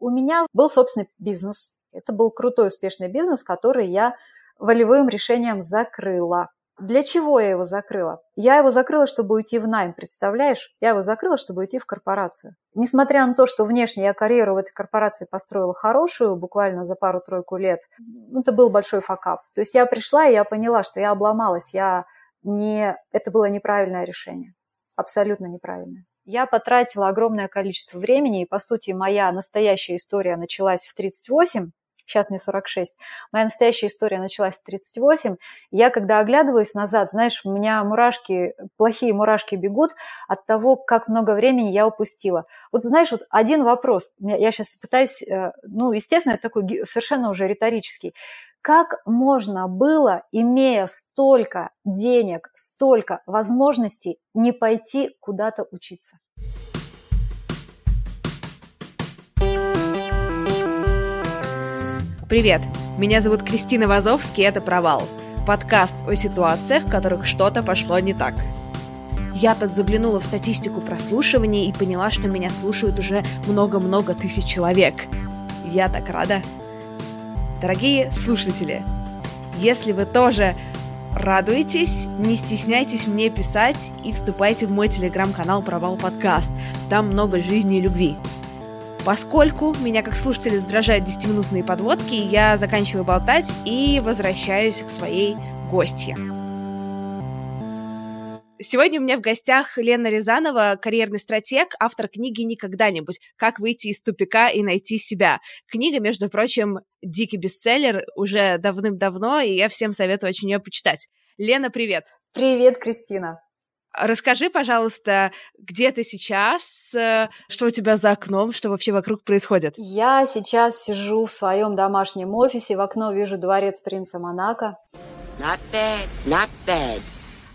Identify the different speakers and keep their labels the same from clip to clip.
Speaker 1: У меня был собственный бизнес. Это был крутой, успешный бизнес, который я волевым решением закрыла. Для чего я его закрыла? Я его закрыла, чтобы уйти в найм, представляешь? Я его закрыла, чтобы уйти в корпорацию. Несмотря на то, что внешне я карьеру в этой корпорации построила хорошую, буквально за пару-тройку лет, это был большой факап. То есть я пришла, и я поняла, что я обломалась, я не... это было неправильное решение, абсолютно неправильное. Я потратила огромное количество времени, и, по сути, моя настоящая история началась в 38, сейчас мне 46. Моя настоящая история началась в 38. Я, когда оглядываюсь назад, знаешь, у меня мурашки, плохие мурашки бегут от того, как много времени я упустила. Вот знаешь, вот один вопрос, я сейчас пытаюсь, э, ну, естественно, это такой совершенно уже риторический. Как можно было, имея столько денег, столько возможностей, не пойти куда-то учиться?
Speaker 2: Привет, меня зовут Кристина Вазовский, это «Провал» – подкаст о ситуациях, в которых что-то пошло не так. Я тут заглянула в статистику прослушиваний и поняла, что меня слушают уже много-много тысяч человек. Я так рада. Дорогие слушатели, если вы тоже радуетесь, не стесняйтесь мне писать и вступайте в мой телеграм-канал «Провал подкаст». Там много жизни и любви. Поскольку меня как слушателя раздражают 10-минутные подводки, я заканчиваю болтать и возвращаюсь к своей гостье. Сегодня у меня в гостях Лена Рязанова, карьерный стратег, автор книги «Никогда-нибудь. Как выйти из тупика и найти себя». Книга, между прочим, дикий бестселлер уже давным-давно, и я всем советую очень ее почитать. Лена, привет!
Speaker 1: Привет, Кристина!
Speaker 2: Расскажи, пожалуйста, где ты сейчас, э, что у тебя за окном, что вообще вокруг происходит?
Speaker 1: Я сейчас сижу в своем домашнем офисе, в окно вижу дворец принца Монако. Not bad, not bad.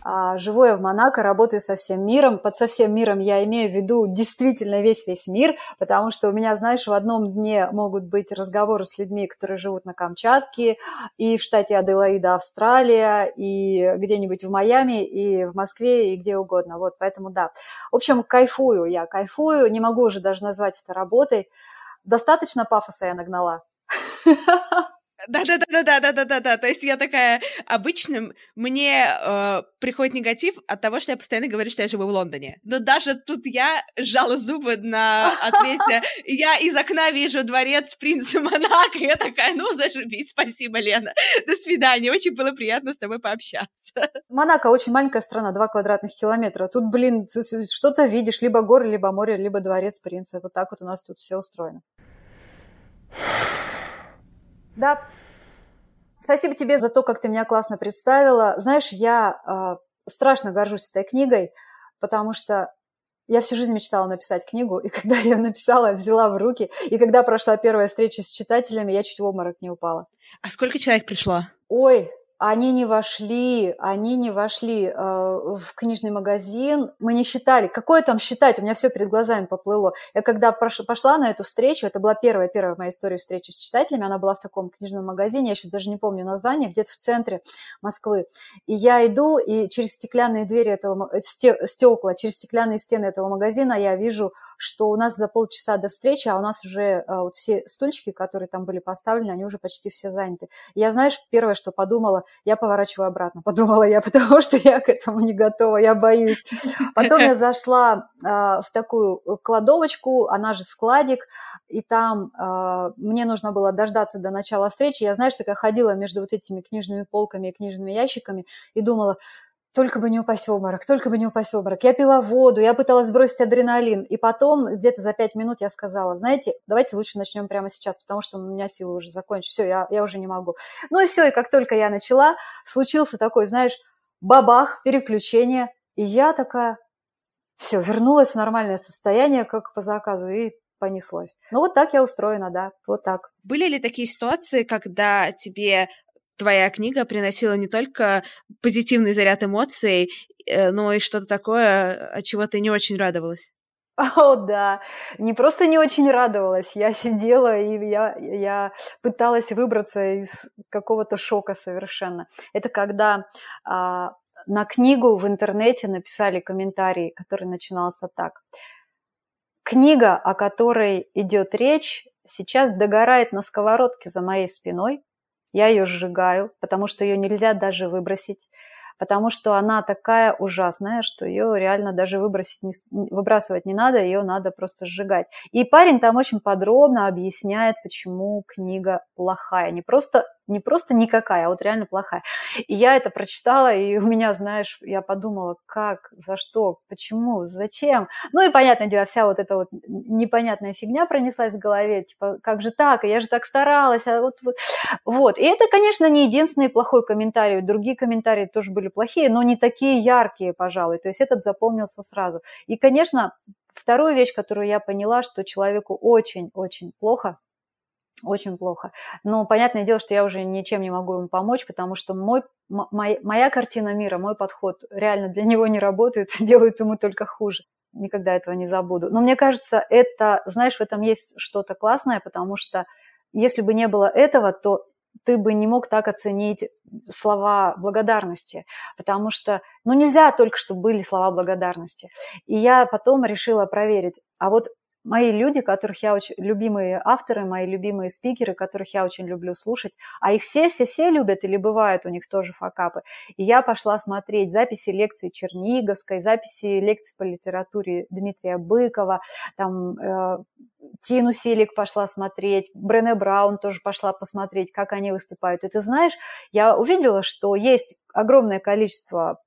Speaker 1: А, живу я в Монако, работаю со всем миром. Под со всем миром я имею в виду действительно весь-весь мир, потому что у меня, знаешь, в одном дне могут быть разговоры с людьми, которые живут на Камчатке, и в штате Аделаида, Австралия, и где-нибудь в Майами, и в Москве, и где угодно. Вот, поэтому да. В общем, кайфую я, кайфую, не могу уже даже назвать это работой. Достаточно пафоса я нагнала.
Speaker 2: Да-да-да-да-да-да-да-да. То есть я такая, обычно мне э, приходит негатив от того, что я постоянно говорю, что я живу в Лондоне. Но даже тут я сжала зубы на ответе. Я из окна вижу дворец принца Монако, я такая, ну, зашибись, спасибо, Лена. До свидания, очень было приятно с тобой пообщаться.
Speaker 1: Монако очень маленькая страна, 2 квадратных километра. Тут, блин, что-то видишь, либо горы, либо море, либо дворец принца. Вот так вот у нас тут все устроено. Да. Спасибо тебе за то, как ты меня классно представила. Знаешь, я э, страшно горжусь этой книгой, потому что я всю жизнь мечтала написать книгу, и когда я написала, взяла в руки, и когда прошла первая встреча с читателями, я чуть в обморок не упала.
Speaker 2: А сколько человек пришло?
Speaker 1: Ой, они не вошли, они не вошли э, в книжный магазин. Мы не считали. Какое там считать? У меня все перед глазами поплыло. Я когда пошла на эту встречу, это была первая, первая моя история встречи с читателями, она была в таком книжном магазине, я сейчас даже не помню название, где-то в центре Москвы. И я иду, и через стеклянные двери этого, стекла, через стеклянные стены этого магазина я вижу, что у нас за полчаса до встречи, а у нас уже э, вот все стульчики, которые там были поставлены, они уже почти все заняты. Я, знаешь, первое, что подумала, я поворачиваю обратно, подумала я, потому что я к этому не готова, я боюсь. Потом я зашла э, в такую кладовочку, она же складик, и там э, мне нужно было дождаться до начала встречи. Я, знаешь, такая ходила между вот этими книжными полками и книжными ящиками и думала, только бы не упасть в обморок, только бы не упасть в обморок. Я пила воду, я пыталась сбросить адреналин. И потом, где-то за пять минут я сказала, знаете, давайте лучше начнем прямо сейчас, потому что у меня силы уже закончились. Все, я, я уже не могу. Ну и все, и как только я начала, случился такой, знаешь, бабах, переключение. И я такая, все, вернулась в нормальное состояние, как по заказу, и понеслось. Ну, вот так я устроена, да, вот так.
Speaker 2: Были ли такие ситуации, когда тебе твоя книга приносила не только позитивный заряд эмоций, э, но и что-то такое, от чего ты не очень радовалась?
Speaker 1: О, да. Не просто не очень радовалась, я сидела и я, я пыталась выбраться из какого-то шока совершенно. Это когда а, на книгу в интернете написали комментарий, который начинался так. Книга, о которой идет речь, сейчас догорает на сковородке за моей спиной. Я ее сжигаю, потому что ее нельзя даже выбросить потому что она такая ужасная, что ее реально даже выбросить не, выбрасывать не надо, ее надо просто сжигать. И парень там очень подробно объясняет, почему книга плохая. Не просто не просто никакая, а вот реально плохая. И я это прочитала, и у меня, знаешь, я подумала, как, за что, почему, зачем. Ну и, понятное дело, вся вот эта вот непонятная фигня пронеслась в голове, типа, как же так, я же так старалась, а вот, вот. вот. И это, конечно, не единственный плохой комментарий, другие комментарии тоже были плохие, но не такие яркие, пожалуй, то есть этот запомнился сразу. И, конечно, вторую вещь, которую я поняла, что человеку очень-очень плохо, очень плохо. Но понятное дело, что я уже ничем не могу ему помочь, потому что мой, моя, моя картина мира, мой подход реально для него не работает, делает ему только хуже. Никогда этого не забуду. Но мне кажется, это, знаешь, в этом есть что-то классное, потому что если бы не было этого, то ты бы не мог так оценить слова благодарности, потому что, ну, нельзя только, чтобы были слова благодарности. И я потом решила проверить, а вот мои люди, которых я очень, любимые авторы, мои любимые спикеры, которых я очень люблю слушать, а их все-все-все любят или бывают у них тоже факапы. И я пошла смотреть записи лекций Черниговской, записи лекций по литературе Дмитрия Быкова, там э, Тину Селик пошла смотреть, Брене Браун тоже пошла посмотреть, как они выступают. И ты знаешь, я увидела, что есть огромное количество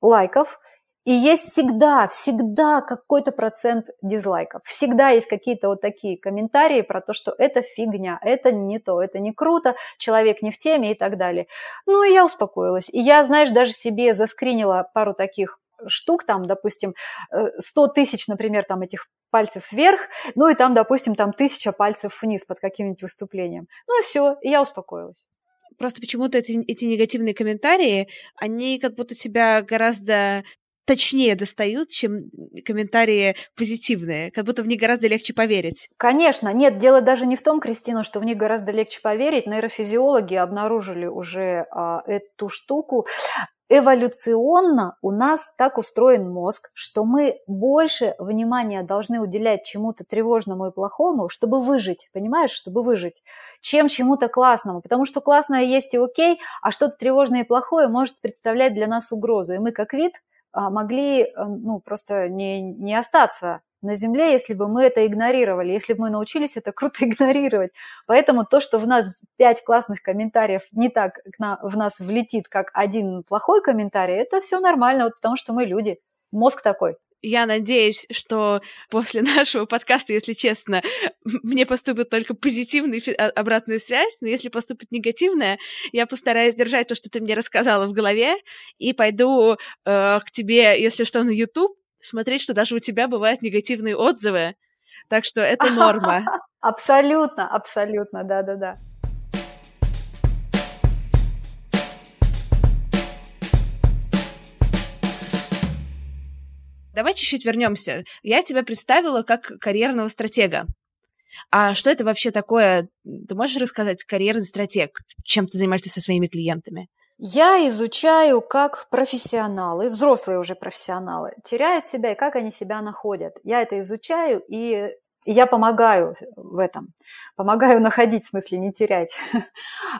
Speaker 1: лайков, и есть всегда, всегда какой-то процент дизлайков. Всегда есть какие-то вот такие комментарии про то, что это фигня, это не то, это не круто, человек не в теме и так далее. Ну, и я успокоилась. И я, знаешь, даже себе заскринила пару таких штук, там, допустим, 100 э, тысяч, например, там этих пальцев вверх, ну и там, допустим, там тысяча пальцев вниз под каким-нибудь выступлением. Ну и все, и я успокоилась.
Speaker 2: Просто почему-то эти, эти негативные комментарии, они как будто себя гораздо точнее достают, чем комментарии позитивные, как будто в них гораздо легче поверить.
Speaker 1: Конечно, нет, дело даже не в том, Кристина, что в них гораздо легче поверить. Нейрофизиологи обнаружили уже а, эту штуку. Эволюционно у нас так устроен мозг, что мы больше внимания должны уделять чему-то тревожному и плохому, чтобы выжить, понимаешь, чтобы выжить, чем чему-то классному. Потому что классное есть и окей, а что-то тревожное и плохое может представлять для нас угрозу. И мы как вид могли э, ну, просто не, не остаться на Земле, если бы мы это игнорировали, если бы мы научились это круто игнорировать. Поэтому то, что в нас пять классных комментариев не так в нас влетит, как один плохой комментарий, это все нормально, вот потому что мы люди. Мозг такой.
Speaker 2: Я надеюсь, что после нашего подкаста, если честно, мне поступит только позитивная обратная связь, но если поступит негативная, я постараюсь держать то, что ты мне рассказала в голове, и пойду э, к тебе, если что, на YouTube, смотреть, что даже у тебя бывают негативные отзывы. Так что это норма.
Speaker 1: Абсолютно, абсолютно, да-да-да.
Speaker 2: Давай чуть-чуть вернемся. Я тебя представила как карьерного стратега. А что это вообще такое? Ты можешь рассказать карьерный стратег? Чем ты занимаешься со своими клиентами?
Speaker 1: Я изучаю, как профессионалы, взрослые уже профессионалы, теряют себя и как они себя находят. Я это изучаю и и я помогаю в этом, помогаю находить, в смысле не терять.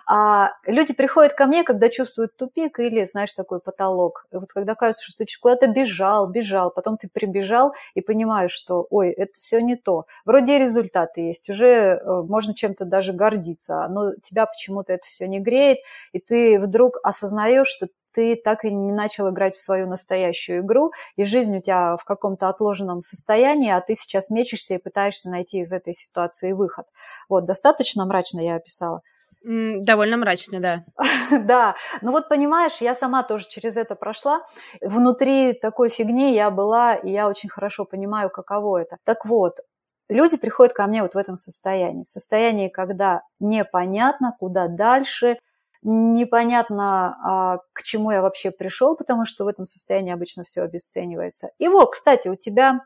Speaker 1: А люди приходят ко мне, когда чувствуют тупик или, знаешь, такой потолок. И вот когда кажется, что ты куда-то бежал, бежал, потом ты прибежал и понимаешь, что, ой, это все не то. Вроде результаты есть, уже э, можно чем-то даже гордиться, но тебя почему-то это все не греет, и ты вдруг осознаешь, что ты так и не начал играть в свою настоящую игру, и жизнь у тебя в каком-то отложенном состоянии, а ты сейчас мечешься и пытаешься найти из этой ситуации выход. Вот, достаточно мрачно я описала.
Speaker 2: Довольно мрачно, да.
Speaker 1: да, ну вот понимаешь, я сама тоже через это прошла. Внутри такой фигни я была, и я очень хорошо понимаю, каково это. Так вот, люди приходят ко мне вот в этом состоянии, в состоянии, когда непонятно, куда дальше, непонятно, а, к чему я вообще пришел, потому что в этом состоянии обычно все обесценивается. И вот, кстати, у тебя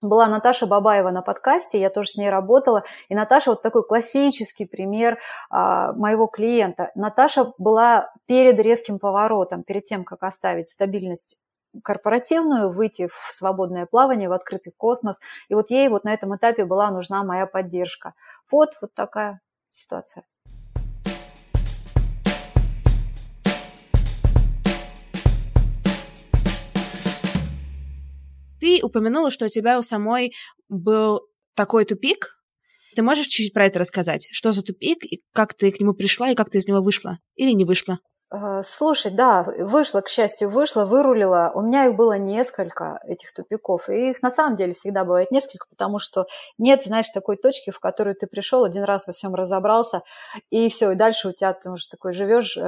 Speaker 1: была Наташа Бабаева на подкасте, я тоже с ней работала, и Наташа вот такой классический пример а, моего клиента. Наташа была перед резким поворотом, перед тем, как оставить стабильность корпоративную, выйти в свободное плавание, в открытый космос. И вот ей вот на этом этапе была нужна моя поддержка. Вот, вот такая ситуация.
Speaker 2: Ты упомянула, что у тебя у самой был такой тупик. Ты можешь чуть-чуть про это рассказать? Что за тупик, и как ты к нему пришла, и как ты из него вышла? Или не вышла?
Speaker 1: Э, слушай, да, вышла, к счастью, вышла, вырулила. У меня их было несколько, этих тупиков. И их на самом деле всегда бывает несколько, потому что нет, знаешь, такой точки, в которую ты пришел, один раз во всем разобрался, и все, и дальше у тебя ты уже такой живешь, э,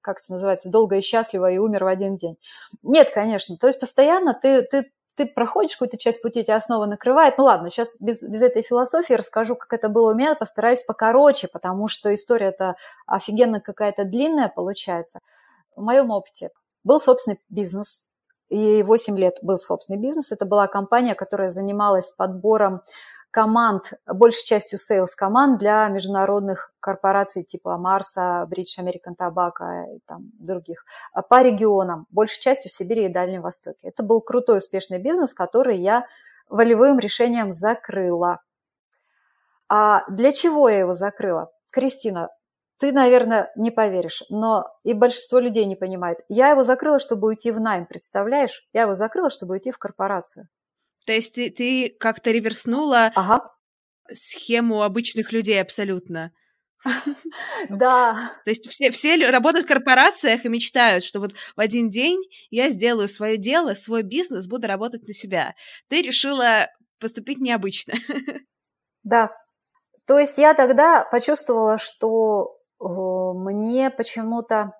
Speaker 1: как это называется, долго и счастливо, и умер в один день. Нет, конечно. То есть постоянно ты, ты ты проходишь какую-то часть пути, тебя снова накрывает. Ну ладно, сейчас без, без этой философии расскажу, как это было у меня, постараюсь покороче, потому что история-то офигенно какая-то длинная получается. В моем опыте был собственный бизнес, и 8 лет был собственный бизнес. Это была компания, которая занималась подбором команд, большей частью sales команд для международных корпораций типа Марса, British American Tobacco и там других а по регионам, большей частью в Сибири и Дальнем Востоке. Это был крутой, успешный бизнес, который я волевым решением закрыла. А для чего я его закрыла? Кристина, ты, наверное, не поверишь, но и большинство людей не понимает. Я его закрыла, чтобы уйти в найм, представляешь? Я его закрыла, чтобы уйти в корпорацию.
Speaker 2: То есть ты, ты как-то реверснула
Speaker 1: ага.
Speaker 2: схему обычных людей абсолютно.
Speaker 1: Да.
Speaker 2: То есть все, все работают в корпорациях и мечтают, что вот в один день я сделаю свое дело, свой бизнес, буду работать на себя. Ты решила поступить необычно.
Speaker 1: Да. То есть я тогда почувствовала, что мне почему-то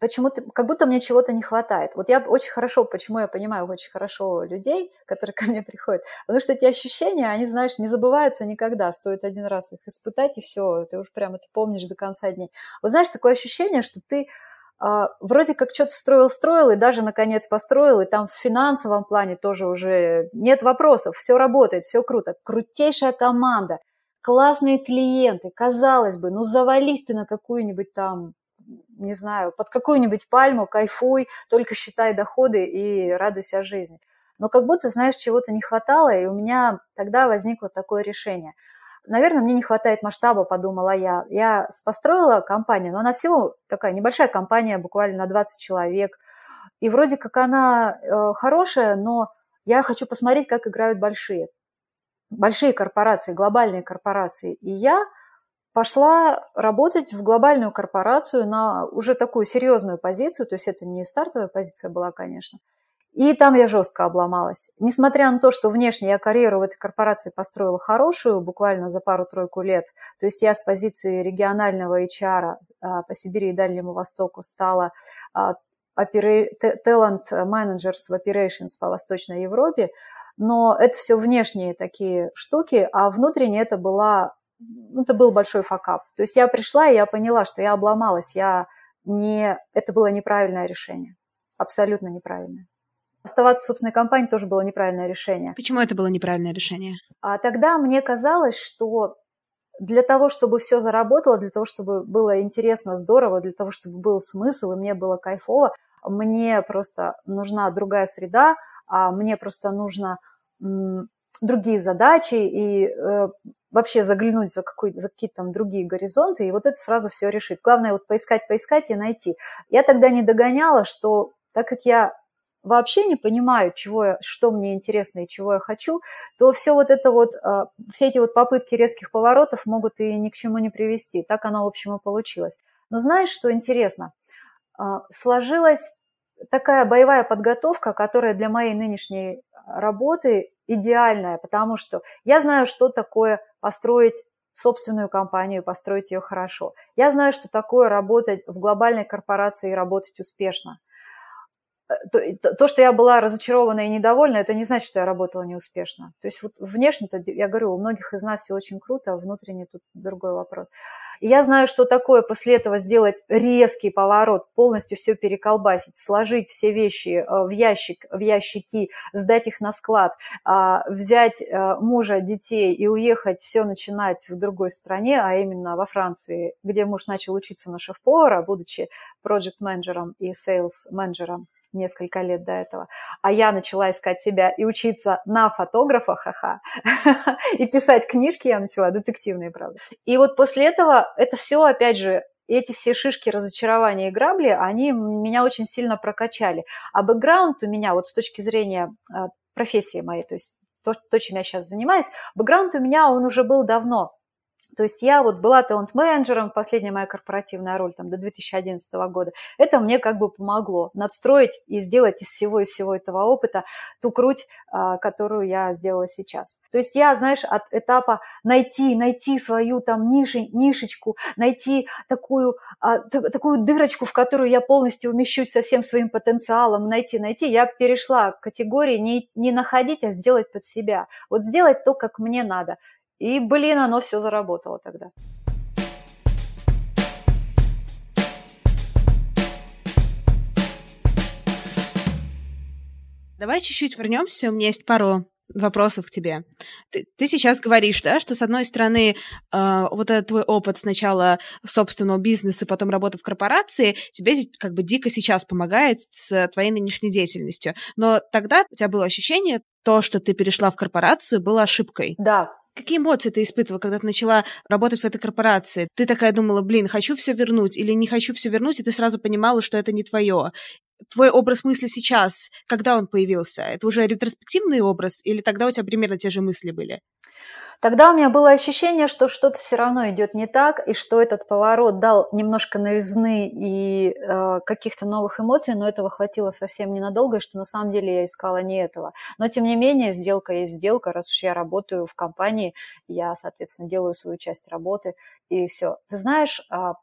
Speaker 1: почему-то, как будто мне чего-то не хватает. Вот я очень хорошо, почему я понимаю очень хорошо людей, которые ко мне приходят, потому что эти ощущения, они, знаешь, не забываются никогда, стоит один раз их испытать, и все, ты уж прямо это помнишь до конца дней. Вот знаешь, такое ощущение, что ты Uh, вроде как что-то строил-строил, и даже, наконец, построил, и там в финансовом плане тоже уже нет вопросов, все работает, все круто, крутейшая команда, классные клиенты, казалось бы, ну завались ты на какую-нибудь там не знаю, под какую-нибудь пальму, кайфуй, только считай доходы и радуйся жизни. Но как будто, знаешь, чего-то не хватало, и у меня тогда возникло такое решение. Наверное, мне не хватает масштаба, подумала я. Я построила компанию, но она всего такая небольшая компания, буквально на 20 человек. И вроде как она э, хорошая, но я хочу посмотреть, как играют большие. Большие корпорации, глобальные корпорации. И я пошла работать в глобальную корпорацию на уже такую серьезную позицию, то есть это не стартовая позиция была, конечно. И там я жестко обломалась. Несмотря на то, что внешне я карьеру в этой корпорации построила хорошую, буквально за пару-тройку лет, то есть я с позиции регионального HR а, по Сибири и Дальнему Востоку стала а, talent managers в operations по Восточной Европе, но это все внешние такие штуки, а внутренне это была это был большой факап. То есть я пришла, и я поняла, что я обломалась, я не... это было неправильное решение, абсолютно неправильное. Оставаться в собственной компании тоже было неправильное решение.
Speaker 2: Почему это было неправильное решение?
Speaker 1: А тогда мне казалось, что для того, чтобы все заработало, для того, чтобы было интересно, здорово, для того, чтобы был смысл, и мне было кайфово, мне просто нужна другая среда, а мне просто нужно другие задачи, и э, вообще заглянуть за, какой, за какие-то там другие горизонты, и вот это сразу все решит. Главное вот поискать, поискать и найти. Я тогда не догоняла, что так как я вообще не понимаю, чего я, что мне интересно и чего я хочу, то все вот это вот, а, все эти вот попытки резких поворотов могут и ни к чему не привести. Так оно, в общем, и получилось. Но знаешь, что интересно? А, сложилась такая боевая подготовка, которая для моей нынешней работы идеальная, потому что я знаю, что такое построить собственную компанию, построить ее хорошо. Я знаю, что такое работать в глобальной корпорации и работать успешно. То, то, что я была разочарована и недовольна, это не значит, что я работала неуспешно. То есть вот внешне-то, я говорю, у многих из нас все очень круто, а внутренне тут другой вопрос. И я знаю, что такое после этого сделать резкий поворот, полностью все переколбасить, сложить все вещи э, в ящик, в ящики, сдать их на склад, а, взять э, мужа, детей и уехать все начинать в другой стране, а именно во Франции, где муж начал учиться на шеф-повара, будучи проект-менеджером и sales-менеджером несколько лет до этого. А я начала искать себя и учиться на фотографа, ха-ха, и писать книжки я начала, детективные, правда. И вот после этого это все, опять же, эти все шишки разочарования и грабли, они меня очень сильно прокачали. А бэкграунд у меня вот с точки зрения а, профессии моей, то есть то, то, чем я сейчас занимаюсь, бэкграунд у меня, он уже был давно. То есть я вот была талант-менеджером, последняя моя корпоративная роль там до 2011 года. Это мне как бы помогло надстроить и сделать из всего из всего этого опыта ту круть, а, которую я сделала сейчас. То есть я, знаешь, от этапа найти, найти свою там ниши, нишечку, найти такую, а, такую дырочку, в которую я полностью умещусь со всем своим потенциалом, найти, найти, я перешла к категории не, не находить, а сделать под себя. Вот сделать то, как мне надо. И, блин, оно все заработало тогда.
Speaker 2: Давай чуть-чуть вернемся. У меня есть пару вопросов к тебе. Ты, ты сейчас говоришь, да, что с одной стороны э, вот этот твой опыт сначала собственного бизнеса, потом работы в корпорации, тебе как бы дико сейчас помогает с твоей нынешней деятельностью. Но тогда у тебя было ощущение, то, что ты перешла в корпорацию, было ошибкой.
Speaker 1: Да,
Speaker 2: Какие эмоции ты испытывала, когда ты начала работать в этой корпорации? Ты такая думала, блин, хочу все вернуть или не хочу все вернуть, и ты сразу понимала, что это не твое. Твой образ мысли сейчас, когда он появился? Это уже ретроспективный образ или тогда у тебя примерно те же мысли были?
Speaker 1: Тогда у меня было ощущение, что что-то все равно идет не так, и что этот поворот дал немножко новизны и э, каких-то новых эмоций, но этого хватило совсем ненадолго, и что на самом деле я искала не этого. Но тем не менее, сделка есть сделка, раз уж я работаю в компании, я, соответственно, делаю свою часть работы, и все. Ты знаешь, э,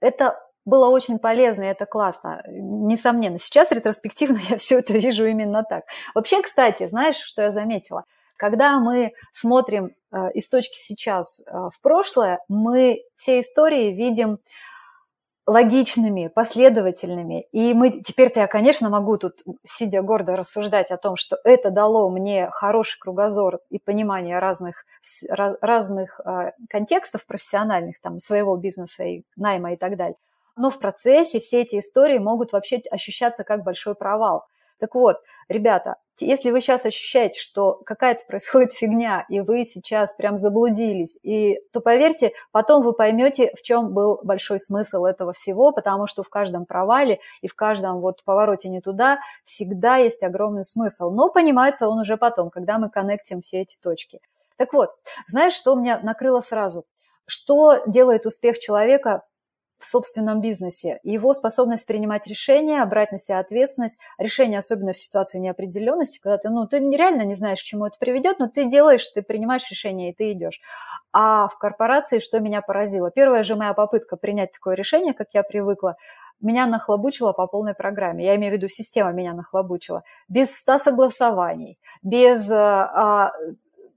Speaker 1: это было очень полезно, и это классно, несомненно. Сейчас ретроспективно я все это вижу именно так. Вообще, кстати, знаешь, что я заметила? Когда мы смотрим э, из точки сейчас э, в прошлое, мы все истории видим логичными, последовательными. И мы теперь-то я, конечно, могу тут, сидя гордо, рассуждать о том, что это дало мне хороший кругозор и понимание разных, разных э, контекстов профессиональных, там, своего бизнеса и найма и так далее. Но в процессе все эти истории могут вообще ощущаться как большой провал. Так вот, ребята, если вы сейчас ощущаете, что какая-то происходит фигня, и вы сейчас прям заблудились, и, то поверьте, потом вы поймете, в чем был большой смысл этого всего, потому что в каждом провале и в каждом вот повороте не туда всегда есть огромный смысл. Но понимается он уже потом, когда мы коннектим все эти точки. Так вот, знаешь, что меня накрыло сразу? Что делает успех человека в собственном бизнесе. Его способность принимать решения, брать на себя ответственность, решения, особенно в ситуации неопределенности, когда ты, ну, ты реально не знаешь, к чему это приведет, но ты делаешь, ты принимаешь решение, и ты идешь. А в корпорации что меня поразило? Первая же моя попытка принять такое решение, как я привыкла, меня нахлобучило по полной программе. Я имею в виду, система меня нахлобучила. Без ста согласований, без а,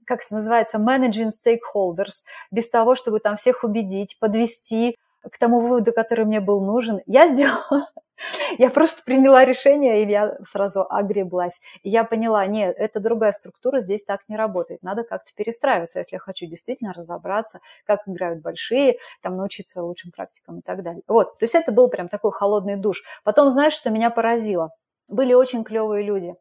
Speaker 1: как это называется, managing stakeholders, без того, чтобы там всех убедить, подвести, к тому выводу, который мне был нужен, я сделала, я просто приняла решение, и я сразу огреблась. И я поняла, нет, это другая структура, здесь так не работает. Надо как-то перестраиваться, если я хочу действительно разобраться, как играют большие, там научиться лучшим практикам и так далее. Вот, то есть это был прям такой холодный душ. Потом, знаешь, что меня поразило? Были очень клевые люди.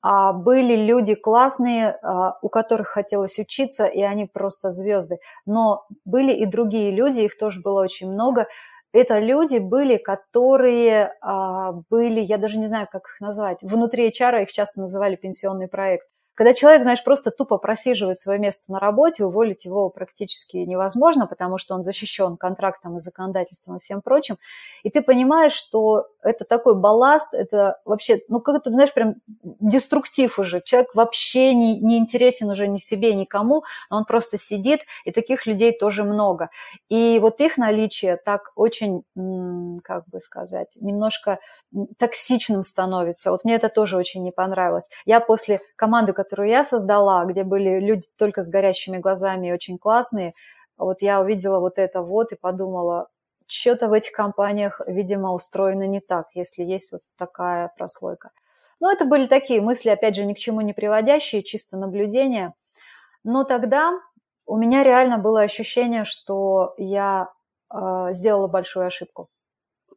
Speaker 1: А были люди классные, а, у которых хотелось учиться, и они просто звезды. Но были и другие люди, их тоже было очень много. Это люди были, которые а, были, я даже не знаю, как их назвать, внутри HR их часто называли пенсионный проект Когда человек, знаешь, просто тупо просиживает свое место на работе, уволить его практически невозможно, потому что он защищен контрактом и законодательством и всем прочим, и ты понимаешь, что это такой балласт, это вообще, ну, как это, знаешь, прям деструктив уже. Человек вообще не, не интересен уже ни себе, никому, он просто сидит, и таких людей тоже много. И вот их наличие так очень, как бы сказать, немножко токсичным становится. Вот мне это тоже очень не понравилось. Я после команды, которую я создала, где были люди только с горящими глазами и очень классные, вот я увидела вот это вот и подумала, что-то в этих компаниях, видимо, устроено не так, если есть вот такая прослойка. Но это были такие мысли, опять же, ни к чему не приводящие, чисто наблюдения. Но тогда у меня реально было ощущение, что я э, сделала большую ошибку.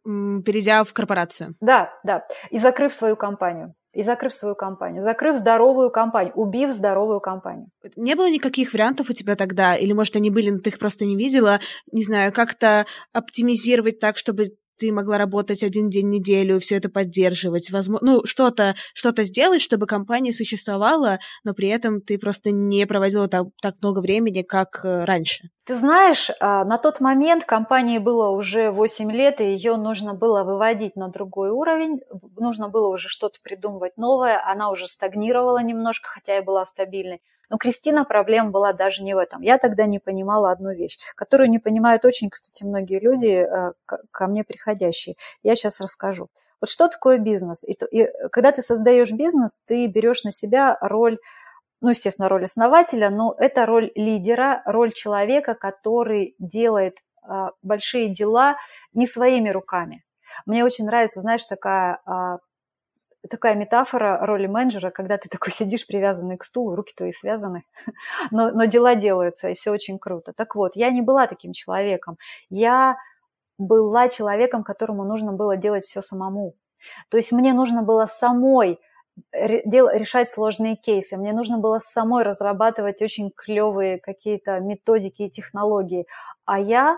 Speaker 2: Перейдя в корпорацию.
Speaker 1: Да, да. И закрыв свою компанию и закрыв свою компанию, закрыв здоровую компанию, убив здоровую компанию.
Speaker 2: Не было никаких вариантов у тебя тогда, или, может, они были, но ты их просто не видела, не знаю, как-то оптимизировать так, чтобы ты могла работать один день в неделю, все это поддерживать, возможно, ну, что-то что сделать, чтобы компания существовала, но при этом ты просто не проводила так, так много времени, как э, раньше.
Speaker 1: Ты знаешь, а, на тот момент компании было уже 8 лет, и ее нужно было выводить на другой уровень, нужно было уже что-то придумывать новое, она уже стагнировала немножко, хотя и была стабильной. Но Кристина проблема была даже не в этом. Я тогда не понимала одну вещь, которую не понимают очень, кстати, многие люди, э, ко мне приходящие. Я сейчас расскажу. Вот что такое бизнес? И, и когда ты создаешь бизнес, ты берешь на себя роль ну, естественно, роль основателя, но это роль лидера, роль человека, который делает а, большие дела не своими руками. Мне очень нравится, знаешь, такая а, такая метафора роли менеджера, когда ты такой сидишь привязанный к стулу, руки твои связаны, но, но дела делаются, и все очень круто. Так вот, я не была таким человеком. Я была человеком, которому нужно было делать все самому. То есть мне нужно было самой решать сложные кейсы. Мне нужно было самой разрабатывать очень клевые какие-то методики и технологии. А я,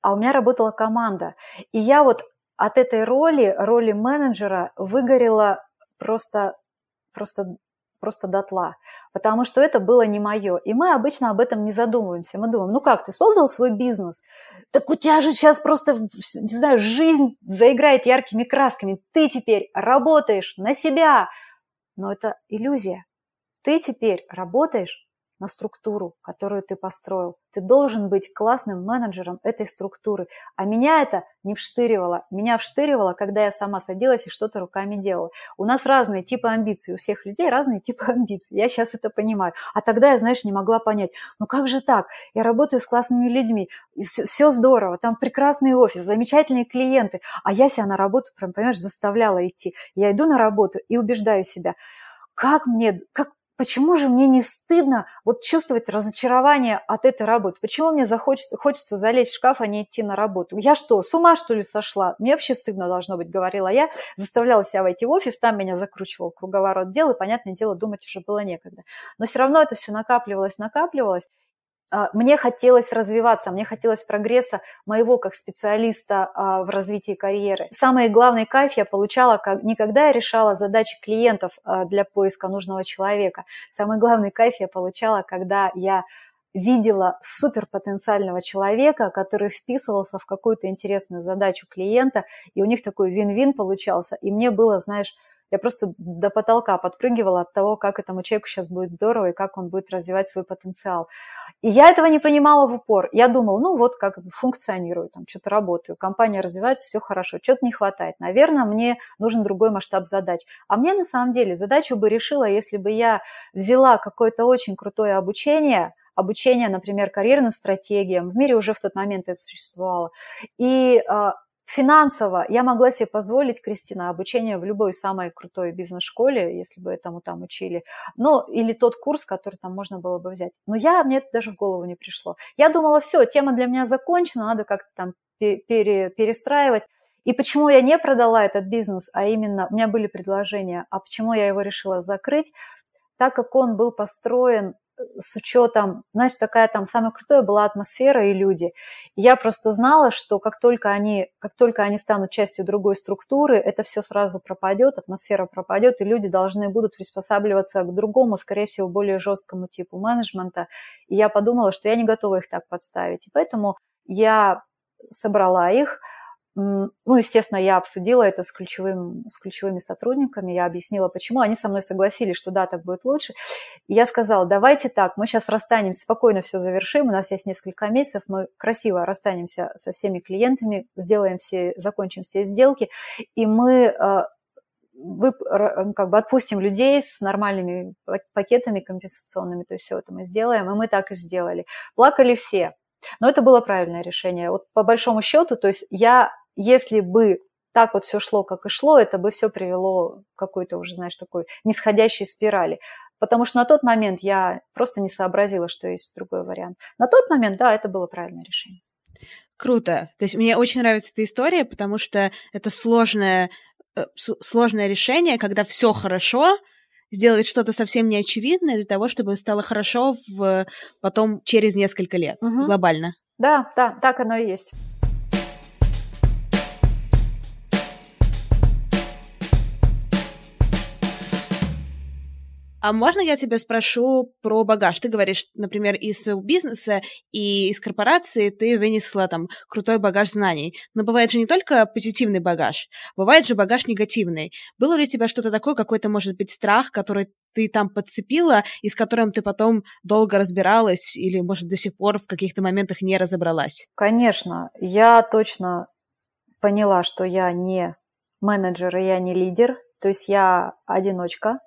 Speaker 1: а у меня работала команда. И я вот от этой роли, роли менеджера, выгорела просто, просто, просто дотла, потому что это было не мое. И мы обычно об этом не задумываемся. Мы думаем, ну как, ты создал свой бизнес, так у тебя же сейчас просто, не знаю, жизнь заиграет яркими красками, ты теперь работаешь на себя. Но это иллюзия. Ты теперь работаешь на структуру, которую ты построил. Ты должен быть классным менеджером этой структуры. А меня это не вштыривало. Меня вштыривало, когда я сама садилась и что-то руками делала. У нас разные типы амбиций, у всех людей разные типы амбиций. Я сейчас это понимаю. А тогда я, знаешь, не могла понять, ну как же так? Я работаю с классными людьми, все, все здорово, там прекрасный офис, замечательные клиенты, а я себя на работу, прям, понимаешь, заставляла идти. Я иду на работу и убеждаю себя, как мне, как почему же мне не стыдно вот чувствовать разочарование от этой работы? Почему мне захочется, хочется залезть в шкаф, а не идти на работу? Я что, с ума что ли сошла? Мне вообще стыдно должно быть, говорила я. Заставляла себя войти в офис, там меня закручивал круговорот дел, и, понятное дело, думать уже было некогда. Но все равно это все накапливалось, накапливалось. А, мне хотелось развиваться, мне хотелось прогресса моего как специалиста а, в развитии карьеры. Самый главный кайф я получала, не когда я решала задачи клиентов а, для поиска нужного человека. Самый главный кайф я получала, когда я видела суперпотенциального человека, который вписывался в какую-то интересную задачу клиента, и у них такой вин-вин получался. И мне было, знаешь, я просто до потолка подпрыгивала от того, как этому человеку сейчас будет здорово и как он будет развивать свой потенциал. И я этого не понимала в упор. Я думала, ну вот как функционирую, там что-то работаю, компания развивается, все хорошо, что-то не хватает. Наверное, мне нужен другой масштаб задач. А мне на самом деле задачу бы решила, если бы я взяла какое-то очень крутое обучение, обучение, например, карьерным стратегиям. В мире уже в тот момент это существовало. И а, Финансово я могла себе позволить, Кристина, обучение в любой самой крутой бизнес-школе, если бы этому там учили, ну, или тот курс, который там можно было бы взять. Но я, мне это даже в голову не пришло. Я думала, все, тема для меня закончена, надо как-то там пере, перестраивать. И почему я не продала этот бизнес, а именно у меня были предложения, а почему я его решила закрыть, так как он был построен с учетом, знаешь, такая там самая крутая была атмосфера и люди. я просто знала, что как только они, как только они станут частью другой структуры, это все сразу пропадет, атмосфера пропадет, и люди должны будут приспосабливаться к другому, скорее всего, более жесткому типу менеджмента. И я подумала, что я не готова их так подставить. И поэтому я собрала их, ну, естественно, я обсудила это с, ключевым, с ключевыми сотрудниками, я объяснила, почему. Они со мной согласились, что да, так будет лучше. И я сказала, давайте так, мы сейчас расстанемся, спокойно все завершим, у нас есть несколько месяцев, мы красиво расстанемся со всеми клиентами, сделаем все, закончим все сделки, и мы э, вы, как бы отпустим людей с нормальными пакетами компенсационными, то есть все это мы сделаем, и мы так и сделали. Плакали все, но это было правильное решение. Вот по большому счету, то есть я если бы так вот все шло, как и шло, это бы все привело к какой-то уже, знаешь, такой нисходящей спирали. Потому что на тот момент я просто не сообразила, что есть другой вариант. На тот момент, да, это было правильное решение.
Speaker 2: Круто. То есть мне очень нравится эта история, потому что это сложное, э, сложное решение, когда все хорошо, сделать что-то совсем неочевидное для того, чтобы стало хорошо в, потом через несколько лет угу. глобально.
Speaker 1: Да, да, так оно и есть.
Speaker 2: А можно я тебя спрошу про багаж? Ты говоришь, например, из своего бизнеса и из корпорации ты вынесла там крутой багаж знаний. Но бывает же не только позитивный багаж, бывает же багаж негативный. Было ли у тебя что-то такое, какой-то, может быть, страх, который ты там подцепила и с которым ты потом долго разбиралась или, может, до сих пор в каких-то моментах не разобралась?
Speaker 1: Конечно. Я точно поняла, что я не менеджер я не лидер. То есть я одиночка,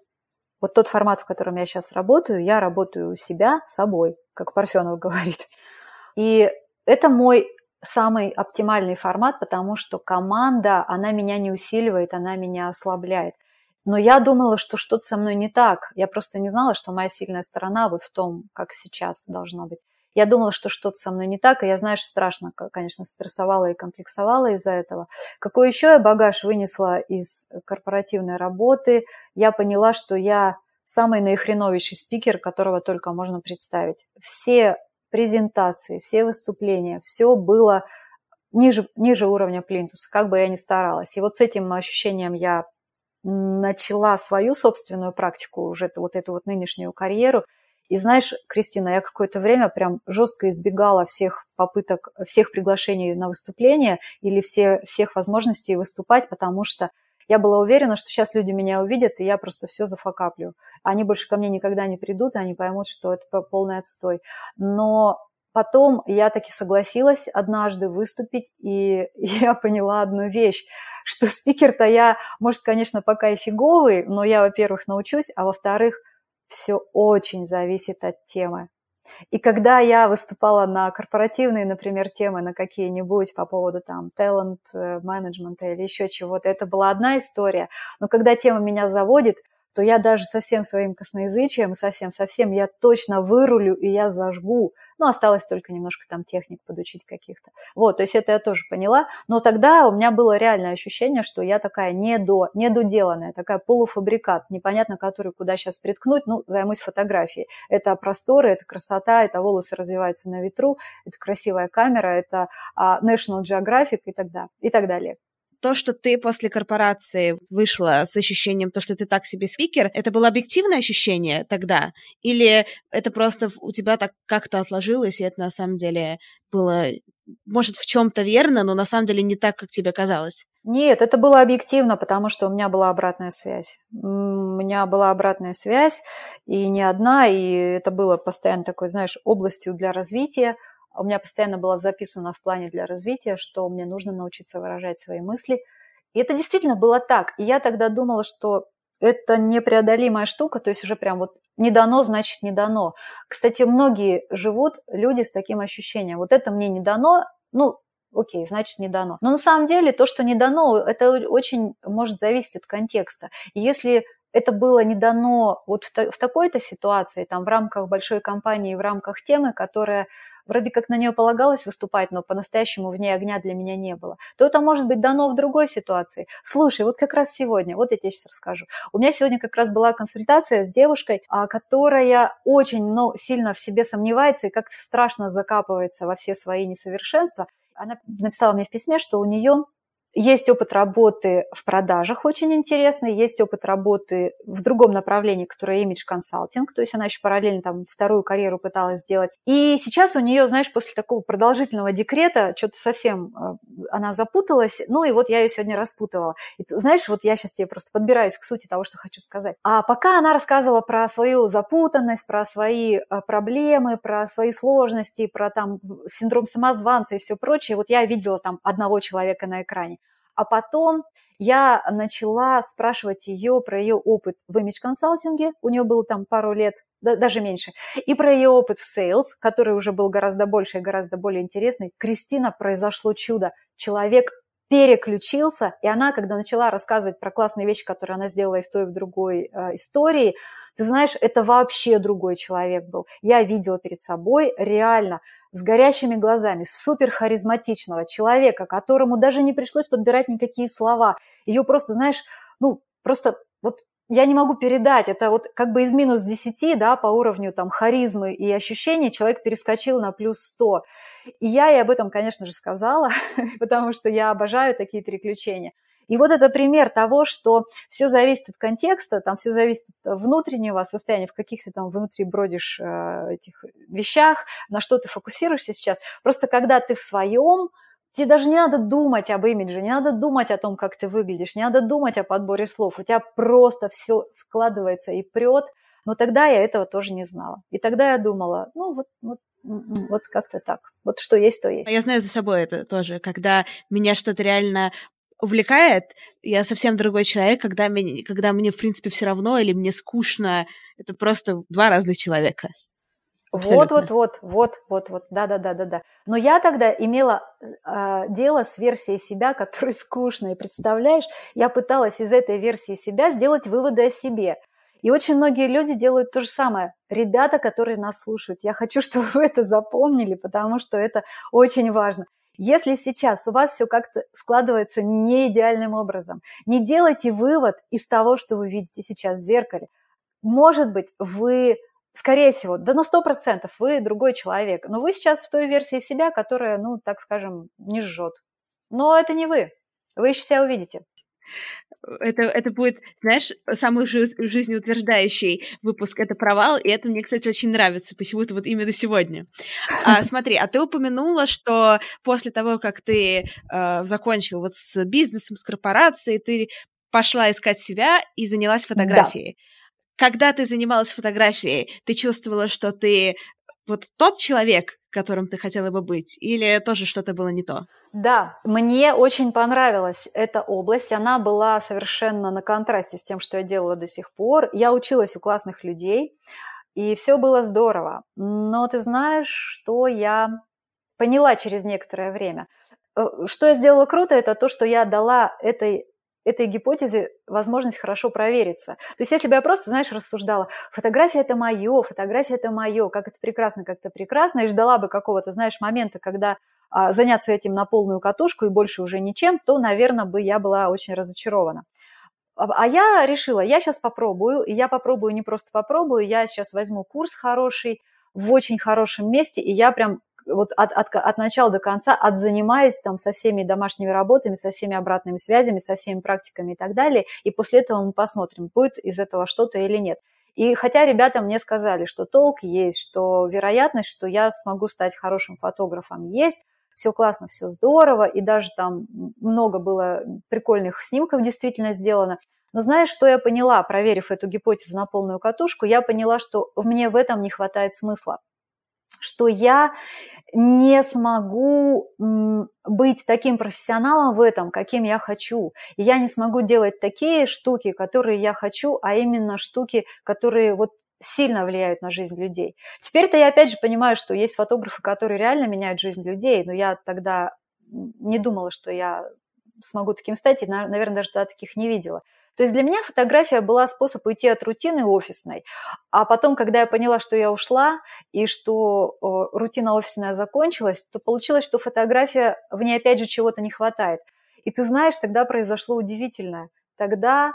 Speaker 1: вот тот формат, в котором я сейчас работаю, я работаю у себя собой, как Парфенов говорит. И это мой самый оптимальный формат, потому что команда, она меня не усиливает, она меня ослабляет. Но я думала, что что-то со мной не так. Я просто не знала, что моя сильная сторона вот в том, как сейчас должно быть. Я думала, что что-то со мной не так, и я, знаешь, страшно, конечно, стрессовала и комплексовала из-за этого. Какой еще я багаж вынесла из корпоративной работы? Я поняла, что я самый наихреновейший спикер, которого только можно представить. Все презентации, все выступления, все было ниже, ниже уровня плинтуса, как бы я ни старалась. И вот с этим ощущением я начала свою собственную практику, уже вот эту вот нынешнюю карьеру – и знаешь, Кристина, я какое-то время прям жестко избегала всех попыток, всех приглашений на выступление или все, всех возможностей выступать, потому что я была уверена, что сейчас люди меня увидят, и я просто все зафакаплю. Они больше ко мне никогда не придут, и они поймут, что это полный отстой. Но потом я таки согласилась однажды выступить, и я поняла одну вещь, что спикер-то я, может, конечно, пока и фиговый, но я, во-первых, научусь, а во-вторых, все очень зависит от темы. И когда я выступала на корпоративные, например, темы, на какие-нибудь по поводу там талант э, менеджмента или еще чего-то, это была одна история. Но когда тема меня заводит, то я даже со всем своим косноязычием, совсем-совсем, я точно вырулю и я зажгу. Ну, осталось только немножко там техник подучить каких-то. Вот, то есть это я тоже поняла. Но тогда у меня было реальное ощущение, что я такая недо, недоделанная, такая полуфабрикат, непонятно который куда сейчас приткнуть, ну, займусь фотографией. Это просторы, это красота, это волосы развиваются на ветру, это красивая камера, это uh, National Geographic и так, далее, и так далее
Speaker 2: то, что ты после корпорации вышла с ощущением, то, что ты так себе спикер, это было объективное ощущение тогда? Или это просто у тебя так как-то отложилось, и это на самом деле было, может, в чем-то верно, но на самом деле не так, как тебе казалось?
Speaker 1: Нет, это было объективно, потому что у меня была обратная связь. У меня была обратная связь, и не одна, и это было постоянно такой, знаешь, областью для развития – у меня постоянно было записано в плане для развития, что мне нужно научиться выражать свои мысли. И это действительно было так. И я тогда думала, что это непреодолимая штука, то есть уже прям вот не дано, значит не дано. Кстати, многие живут люди с таким ощущением. Вот это мне не дано, ну, окей, значит не дано. Но на самом деле то, что не дано, это очень может зависеть от контекста. И если это было не дано вот в, в такой-то ситуации, там в рамках большой компании, в рамках темы, которая вроде как на нее полагалось выступать, но по-настоящему в ней огня для меня не было, то это может быть дано в другой ситуации. Слушай, вот как раз сегодня, вот я тебе сейчас расскажу. У меня сегодня как раз была консультация с девушкой, а, которая очень ну, сильно в себе сомневается и как-то страшно закапывается во все свои несовершенства. Она написала мне в письме, что у нее есть опыт работы в продажах очень интересный, есть опыт работы в другом направлении, которое имидж консалтинг, то есть она еще параллельно там вторую карьеру пыталась сделать. И сейчас у нее, знаешь, после такого продолжительного декрета что-то совсем э, она запуталась, ну и вот я ее сегодня распутывала. И знаешь, вот я сейчас тебе просто подбираюсь к сути того, что хочу сказать. А пока она рассказывала про свою запутанность, про свои э, проблемы, про свои сложности, про там синдром самозванца и все прочее, вот я видела там одного человека на экране. А потом я начала спрашивать ее про ее опыт в имидж-консалтинге, у нее было там пару лет, да, даже меньше, и про ее опыт в sales, который уже был гораздо больше и гораздо более интересный. Кристина, произошло чудо. Человек переключился, и она, когда начала рассказывать про классные вещи, которые она сделала и в той, и в другой э, истории, ты знаешь, это вообще другой человек был. Я видела перед собой реально с горящими глазами, супер харизматичного человека, которому даже не пришлось подбирать никакие слова. Ее просто, знаешь, ну, просто вот я не могу передать, это вот как бы из минус 10, да, по уровню там харизмы и ощущений человек перескочил на плюс 100. И я ей об этом, конечно же, сказала, потому что я обожаю такие переключения. И вот это пример того, что все зависит от контекста, там все зависит от внутреннего состояния, в каких ты там внутри бродишь э, этих вещах, на что ты фокусируешься сейчас. Просто когда ты в своем, Тебе даже не надо думать об имидже, не надо думать о том, как ты выглядишь, не надо думать о подборе слов. У тебя просто все складывается и прет. Но тогда я этого тоже не знала. И тогда я думала, ну вот, вот вот как-то так. Вот что есть, то есть.
Speaker 2: Я знаю за собой это тоже, когда меня что-то реально увлекает, я совсем другой человек, когда, мне, когда мне, в принципе, все равно или мне скучно. Это просто два разных человека.
Speaker 1: Вот, вот, вот, вот, вот, вот, да, да, да, да, да. Но я тогда имела э, дело с версией себя, которая скучная. Представляешь, я пыталась из этой версии себя сделать выводы о себе. И очень многие люди делают то же самое. Ребята, которые нас слушают, я хочу, чтобы вы это запомнили, потому что это очень важно. Если сейчас у вас все как-то складывается не идеальным образом, не делайте вывод из того, что вы видите сейчас в зеркале. Может быть, вы скорее всего, да на сто процентов вы другой человек, но вы сейчас в той версии себя, которая, ну, так скажем, не жжет. Но это не вы. Вы еще себя увидите.
Speaker 2: Это, это будет, знаешь, самый жизнеутверждающий выпуск «Это провал», и это мне, кстати, очень нравится, почему-то вот именно сегодня. А, смотри, а ты упомянула, что после того, как ты э, закончил вот с бизнесом, с корпорацией, ты пошла искать себя и занялась фотографией. Да когда ты занималась фотографией, ты чувствовала, что ты вот тот человек, которым ты хотела бы быть, или тоже что-то было не то?
Speaker 1: Да, мне очень понравилась эта область. Она была совершенно на контрасте с тем, что я делала до сих пор. Я училась у классных людей, и все было здорово. Но ты знаешь, что я поняла через некоторое время? Э, что я сделала круто, это то, что я дала этой этой гипотезе возможность хорошо провериться. То есть если бы я просто, знаешь, рассуждала, фотография – это мое, фотография – это мое, как это прекрасно, как это прекрасно, и ждала бы какого-то, знаешь, момента, когда а, заняться этим на полную катушку и больше уже ничем, то, наверное, бы я была очень разочарована. А, а я решила, я сейчас попробую, и я попробую не просто попробую, я сейчас возьму курс хороший, в очень хорошем месте, и я прям вот от, от, от начала до конца отзанимаюсь там со всеми домашними работами, со всеми обратными связями, со всеми практиками и так далее, и после этого мы посмотрим, будет из этого что-то или нет. И хотя ребята мне сказали, что толк есть, что вероятность, что я смогу стать хорошим фотографом есть, все классно, все здорово, и даже там много было прикольных снимков действительно сделано. Но знаешь, что я поняла, проверив эту гипотезу на полную катушку, я поняла, что мне в этом не хватает смысла что я не смогу быть таким профессионалом в этом, каким я хочу. И я не смогу делать такие штуки, которые я хочу, а именно штуки, которые вот сильно влияют на жизнь людей. Теперь-то я опять же понимаю, что есть фотографы, которые реально меняют жизнь людей, но я тогда не думала, что я смогу таким стать, и, наверное, даже тогда таких не видела. То есть для меня фотография была способ уйти от рутины офисной. А потом, когда я поняла, что я ушла и что о, рутина офисная закончилась, то получилось, что фотография, в ней опять же чего-то не хватает. И ты знаешь, тогда произошло удивительное. Тогда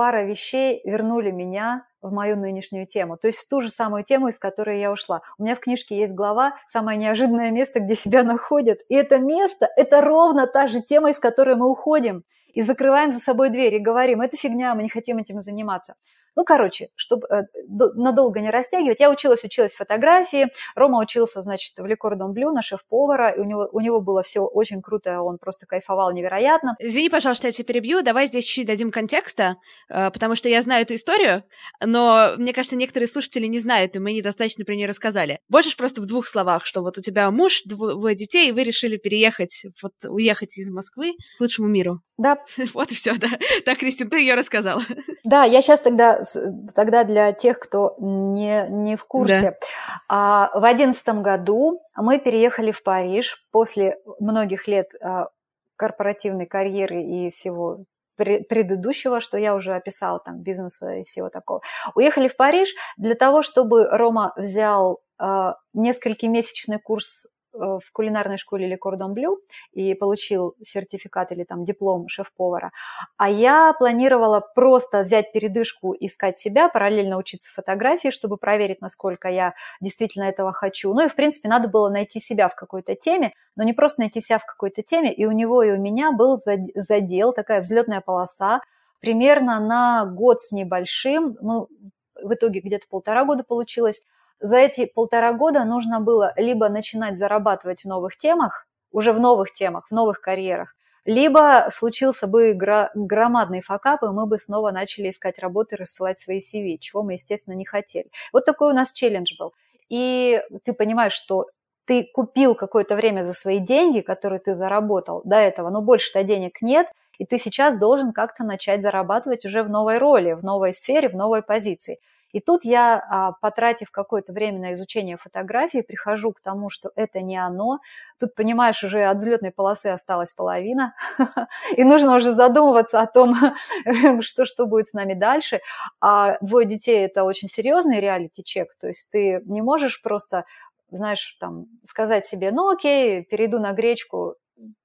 Speaker 1: пара вещей вернули меня в мою нынешнюю тему, то есть в ту же самую тему, из которой я ушла. У меня в книжке есть глава «Самое неожиданное место, где себя находят». И это место – это ровно та же тема, из которой мы уходим. И закрываем за собой дверь и говорим, это фигня, мы не хотим этим заниматься. Ну, короче, чтобы э, надолго не растягивать, я училась, училась фотографии, Рома учился, значит, в Лекордон Блю на шеф-повара, и у него, у него было все очень круто, он просто кайфовал невероятно.
Speaker 2: Извини, пожалуйста, я тебя перебью, давай здесь чуть-чуть дадим контекста, э, потому что я знаю эту историю, но мне кажется, некоторые слушатели не знают, и мы недостаточно про нее рассказали. Можешь просто в двух словах, что вот у тебя муж, двое детей, и вы решили переехать, вот уехать из Москвы к лучшему миру.
Speaker 1: Да.
Speaker 2: Вот и все, да. Так, Кристин, ты ее рассказала.
Speaker 1: Да, я сейчас тогда, тогда для тех, кто не, не в курсе. Да. А, в одиннадцатом году мы переехали в Париж после многих лет а, корпоративной карьеры и всего предыдущего, что я уже описала, там, бизнеса и всего такого. Уехали в Париж для того, чтобы Рома взял э, несколькимесячный курс в кулинарной школе Le Cordon Bleu и получил сертификат или там диплом шеф-повара. А я планировала просто взять передышку, искать себя, параллельно учиться фотографии, чтобы проверить, насколько я действительно этого хочу. Ну и, в принципе, надо было найти себя в какой-то теме, но не просто найти себя в какой-то теме. И у него, и у меня был задел, такая взлетная полоса, примерно на год с небольшим, ну, в итоге где-то полтора года получилось, за эти полтора года нужно было либо начинать зарабатывать в новых темах, уже в новых темах, в новых карьерах, либо случился бы громадный факап, и мы бы снова начали искать работу и рассылать свои CV, чего мы, естественно, не хотели. Вот такой у нас челлендж был. И ты понимаешь, что ты купил какое-то время за свои деньги, которые ты заработал до этого, но больше-то денег нет, и ты сейчас должен как-то начать зарабатывать уже в новой роли, в новой сфере, в новой позиции. И тут я, а, потратив какое-то время на изучение фотографии, прихожу к тому, что это не оно. Тут, понимаешь, уже от взлетной полосы осталась половина, и нужно уже задумываться о том, что, что будет с нами дальше. А двое детей – это очень серьезный реалити-чек, то есть ты не можешь просто знаешь, там, сказать себе, ну окей, перейду на гречку,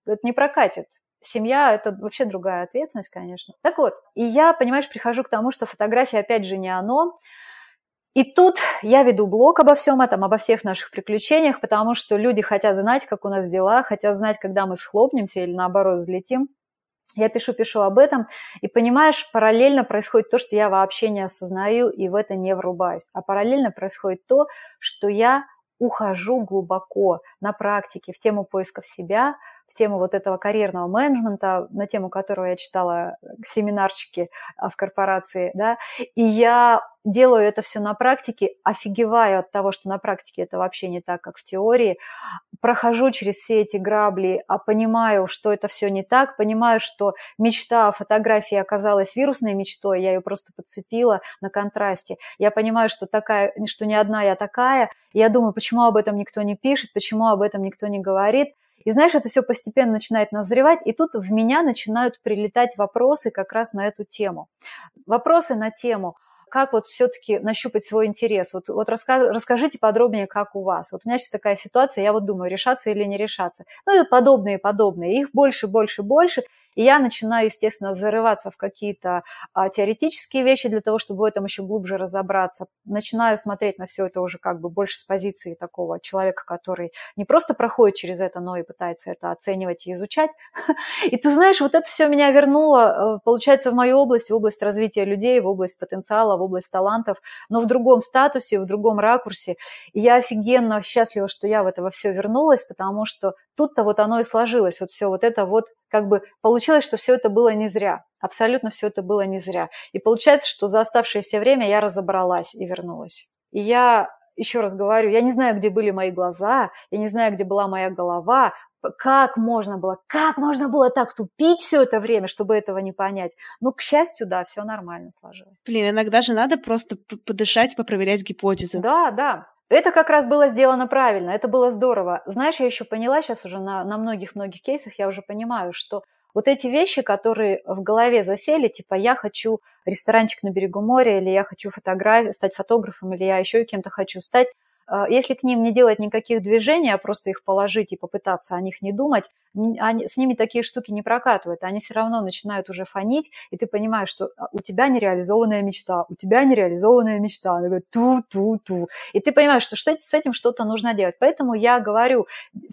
Speaker 1: это не прокатит семья – это вообще другая ответственность, конечно. Так вот, и я, понимаешь, прихожу к тому, что фотография, опять же, не оно. И тут я веду блог обо всем этом, обо всех наших приключениях, потому что люди хотят знать, как у нас дела, хотят знать, когда мы схлопнемся или наоборот взлетим. Я пишу-пишу об этом, и понимаешь, параллельно происходит то, что я вообще не осознаю и в это не врубаюсь. А параллельно происходит то, что я ухожу глубоко на практике в тему поисков себя, в тему вот этого карьерного менеджмента, на тему которого я читала семинарчики а, в корпорации, да, и я делаю это все на практике, офигеваю от того, что на практике это вообще не так, как в теории, прохожу через все эти грабли, а понимаю, что это все не так, понимаю, что мечта о фотографии оказалась вирусной мечтой, я ее просто подцепила на контрасте. Я понимаю, что, такая, что не одна я такая, я думаю, почему об этом никто не пишет, почему об этом никто не говорит, и знаешь, это все постепенно начинает назревать, и тут в меня начинают прилетать вопросы как раз на эту тему. Вопросы на тему, как вот все-таки нащупать свой интерес? Вот, вот раска, расскажите подробнее, как у вас. Вот у меня сейчас такая ситуация, я вот думаю, решаться или не решаться. Ну и подобные, подобные. Их больше, больше, больше. И я начинаю, естественно, зарываться в какие-то а, теоретические вещи для того, чтобы в этом еще глубже разобраться. Начинаю смотреть на все это уже как бы больше с позиции такого человека, который не просто проходит через это, но и пытается это оценивать и изучать. И ты знаешь, вот это все меня вернуло, э, получается, в мою область, в область развития людей, в область потенциала, в область талантов, но в другом статусе, в другом ракурсе. И я офигенно счастлива, что я в это во все вернулась, потому что тут-то вот оно и сложилось, вот все вот это вот как бы получилось, что все это было не зря. Абсолютно все это было не зря. И получается, что за оставшееся время я разобралась и вернулась. И я еще раз говорю, я не знаю, где были мои глаза, я не знаю, где была моя голова, как можно было, как можно было так тупить все это время, чтобы этого не понять. Ну, к счастью, да, все нормально сложилось.
Speaker 2: Блин, иногда же надо просто подышать, попроверять гипотезы.
Speaker 1: Да, да. Это как раз было сделано правильно, это было здорово. Знаешь, я еще поняла сейчас уже на, на многих-многих кейсах, я уже понимаю, что Вот эти вещи, которые в голове засели, типа я хочу ресторанчик на берегу моря, или я хочу фотограф... стать фотографом, или я еще кем-то хочу стать, если к ним не делать никаких движений, а просто их положить и попытаться о них не думать, они, с ними такие штуки не прокатывают, они все равно начинают уже фонить, и ты понимаешь, что а, у тебя нереализованная мечта, у тебя нереализованная мечта, она говорит ту-ту-ту, и ты понимаешь, что с этим что-то нужно делать. Поэтому я говорю,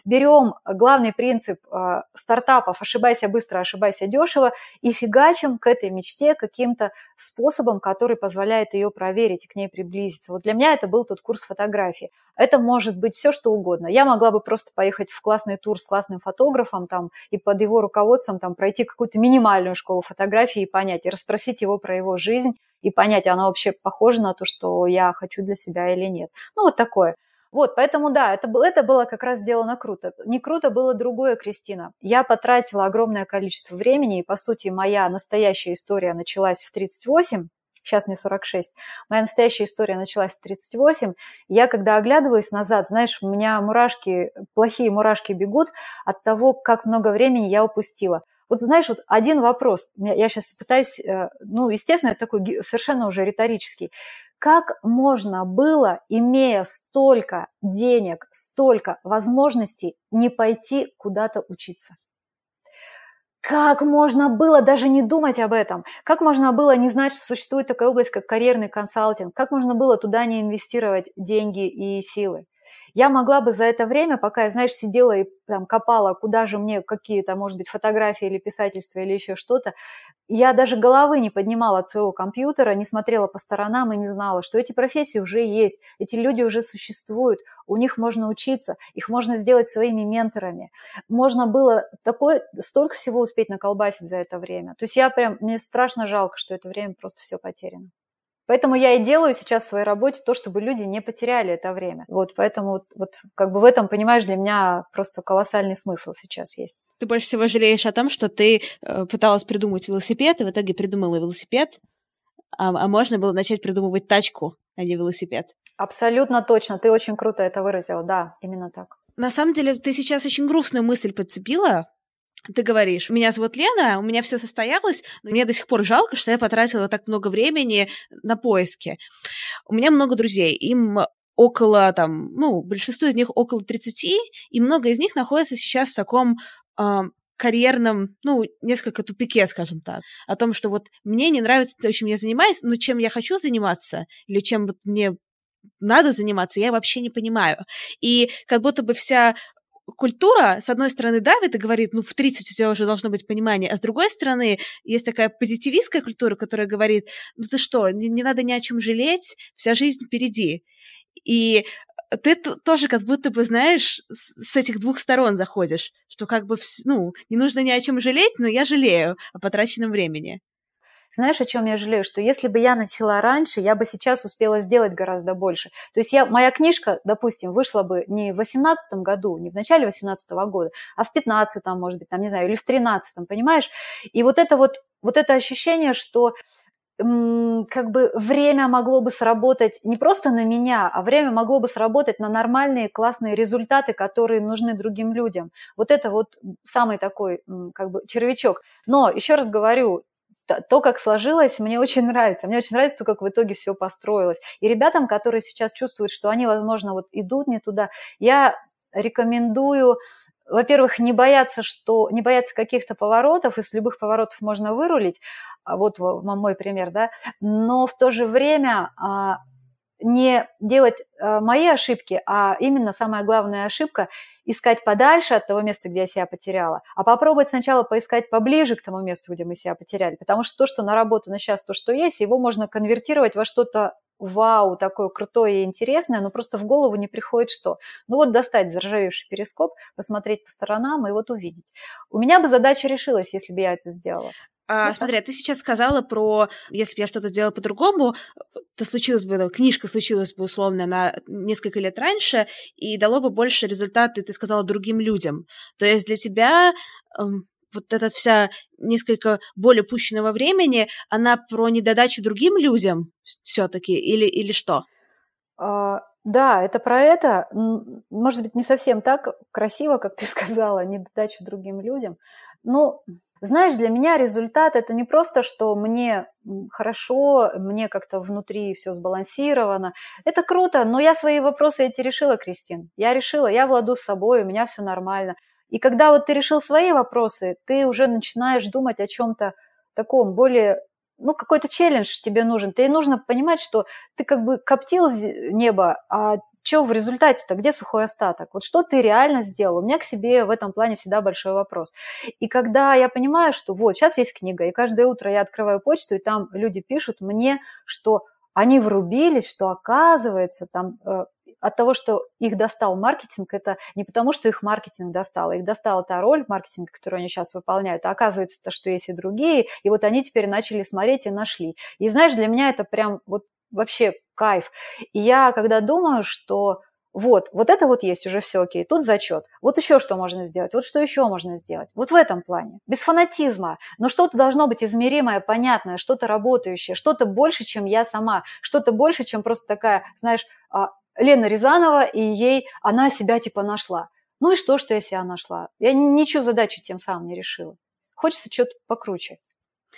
Speaker 1: берем главный принцип э, стартапов «ошибайся быстро, ошибайся дешево» и фигачим к этой мечте каким-то способом, который позволяет ее проверить и к ней приблизиться. Вот для меня это был тот курс фотографии. Это может быть все, что угодно. Я могла бы просто поехать в классный тур с классным фотографом там, и под его руководством там, пройти какую-то минимальную школу фотографии и понять, и расспросить его про его жизнь, и понять, она вообще похожа на то, что я хочу для себя или нет. Ну, вот такое. Вот, поэтому да, это, было, это было как раз сделано круто. Не круто было другое, Кристина. Я потратила огромное количество времени, и, по сути, моя настоящая история началась в 38, сейчас мне 46. Моя настоящая история началась в 38. Я, когда оглядываюсь назад, знаешь, у меня мурашки, плохие мурашки бегут от того, как много времени я упустила. Вот знаешь, вот один вопрос, я сейчас пытаюсь, э, ну, естественно, это такой совершенно уже риторический. Как можно было, имея столько денег, столько возможностей, не пойти куда-то учиться? Как можно было даже не думать об этом? Как можно было не знать, что существует такая область, как карьерный консалтинг? Как можно было туда не инвестировать деньги и силы? Я могла бы за это время, пока я, знаешь, сидела и там копала, куда же мне какие-то, может быть, фотографии или писательства или еще что-то, я даже головы не поднимала от своего компьютера, не смотрела по сторонам и не знала, что эти профессии уже есть, эти люди уже существуют, у них можно учиться, их можно сделать своими менторами. Можно было такое, столько всего успеть наколбасить за это время. То есть я прям, мне страшно жалко, что это время просто все потеряно. Поэтому я и делаю сейчас в своей работе то, чтобы люди не потеряли это время. Вот, поэтому вот, вот как бы в этом, понимаешь, для меня просто колоссальный смысл сейчас есть.
Speaker 2: Ты больше всего жалеешь о том, что ты э, пыталась придумать велосипед, и в итоге придумала велосипед, а, а можно было начать придумывать тачку, а не велосипед.
Speaker 1: Абсолютно точно. Ты очень круто это выразила. Да, именно так.
Speaker 2: На самом деле, ты сейчас очень грустную мысль подцепила, ты говоришь, меня зовут Лена, у меня все состоялось, но мне до сих пор жалко, что я потратила так много времени на поиски. У меня много друзей, им около, там, ну, большинство из них около 30, и много из них находятся сейчас в таком э, карьерном, ну, несколько тупике, скажем так, о том, что вот мне не нравится то, чем я занимаюсь, но чем я хочу заниматься, или чем вот мне надо заниматься, я вообще не понимаю. И как будто бы вся культура, с одной стороны, давит и говорит, ну, в 30 у тебя уже должно быть понимание, а с другой стороны, есть такая позитивистская культура, которая говорит, ну, ты что, не, не надо ни о чем жалеть, вся жизнь впереди. И ты тоже как будто бы, знаешь, с этих двух сторон заходишь, что как бы, ну, не нужно ни о чем жалеть, но я жалею о потраченном времени.
Speaker 1: Знаешь, о чем я жалею? Что если бы я начала раньше, я бы сейчас успела сделать гораздо больше. То есть я, моя книжка, допустим, вышла бы не в 18 году, не в начале 18 года, а в 15 может быть, там, не знаю, или в 13 понимаешь? И вот это вот, вот это ощущение, что как бы время могло бы сработать не просто на меня, а время могло бы сработать на нормальные классные результаты, которые нужны другим людям. Вот это вот самый такой как бы червячок. Но еще раз говорю, то, как сложилось, мне очень нравится. Мне очень нравится то, как в итоге все построилось. И ребятам, которые сейчас чувствуют, что они, возможно, вот идут не туда, я рекомендую во-первых, не бояться, что не бояться каких-то поворотов, и с любых поворотов можно вырулить, а вот мой пример, да, но в то же время а, не делать э, мои ошибки, а именно самая главная ошибка – искать подальше от того места, где я себя потеряла, а попробовать сначала поискать поближе к тому месту, где мы себя потеряли. Потому что то, что наработано сейчас, то, что есть, его можно конвертировать во что-то вау, такое крутое и интересное, но просто в голову не приходит что. Ну вот достать заржавевший перископ, посмотреть по сторонам и вот увидеть. У меня бы задача решилась, если бы я это сделала.
Speaker 2: А, ну, смотри, а ты сейчас сказала про, если бы я что-то сделала по-другому, то случилось бы, книжка случилась бы условно на несколько лет раньше и дало бы больше результаты, ты сказала, другим людям. То есть для тебя эм, вот эта вся несколько более пущенного времени, она про недодачу другим людям все-таки или, или что?
Speaker 1: А, да, это про это. Может быть, не совсем так красиво, как ты сказала, недодачу другим людям. Ну, Знаешь, для меня результат это не просто, что мне хорошо, мне как-то внутри все сбалансировано. Это круто, но я свои вопросы эти решила, Кристин. Я решила, я владу с собой, у меня все нормально. И когда вот ты решил свои вопросы, ты уже начинаешь думать о чем-то таком более ну, какой-то челлендж тебе нужен. Тебе нужно понимать, что ты как бы коптил небо, а что в результате-то, где сухой остаток? Вот что ты реально сделал? У меня к себе в этом плане всегда большой вопрос. И когда я понимаю, что вот, сейчас есть книга, и каждое утро я открываю почту, и там люди пишут мне, что они врубились, что оказывается там э, от того, что их достал маркетинг, это не потому, что их маркетинг достал, их достала та роль в маркетинге, которую они сейчас выполняют, а оказывается, то, что есть и другие, и вот они теперь начали смотреть и нашли. И знаешь, для меня это прям вот вообще кайф. И я когда думаю, что вот, вот это вот есть, уже все окей, тут зачет. Вот еще что можно сделать, вот что еще можно сделать. Вот в этом плане. Без фанатизма, но что-то должно быть измеримое, понятное, что-то работающее, что-то больше, чем я сама, что-то больше, чем просто такая, знаешь, а, Лена Рязанова, и ей она себя типа нашла. Ну и что, что я себя нашла? Я ничего задачу тем самым не решила. Хочется что-то покруче.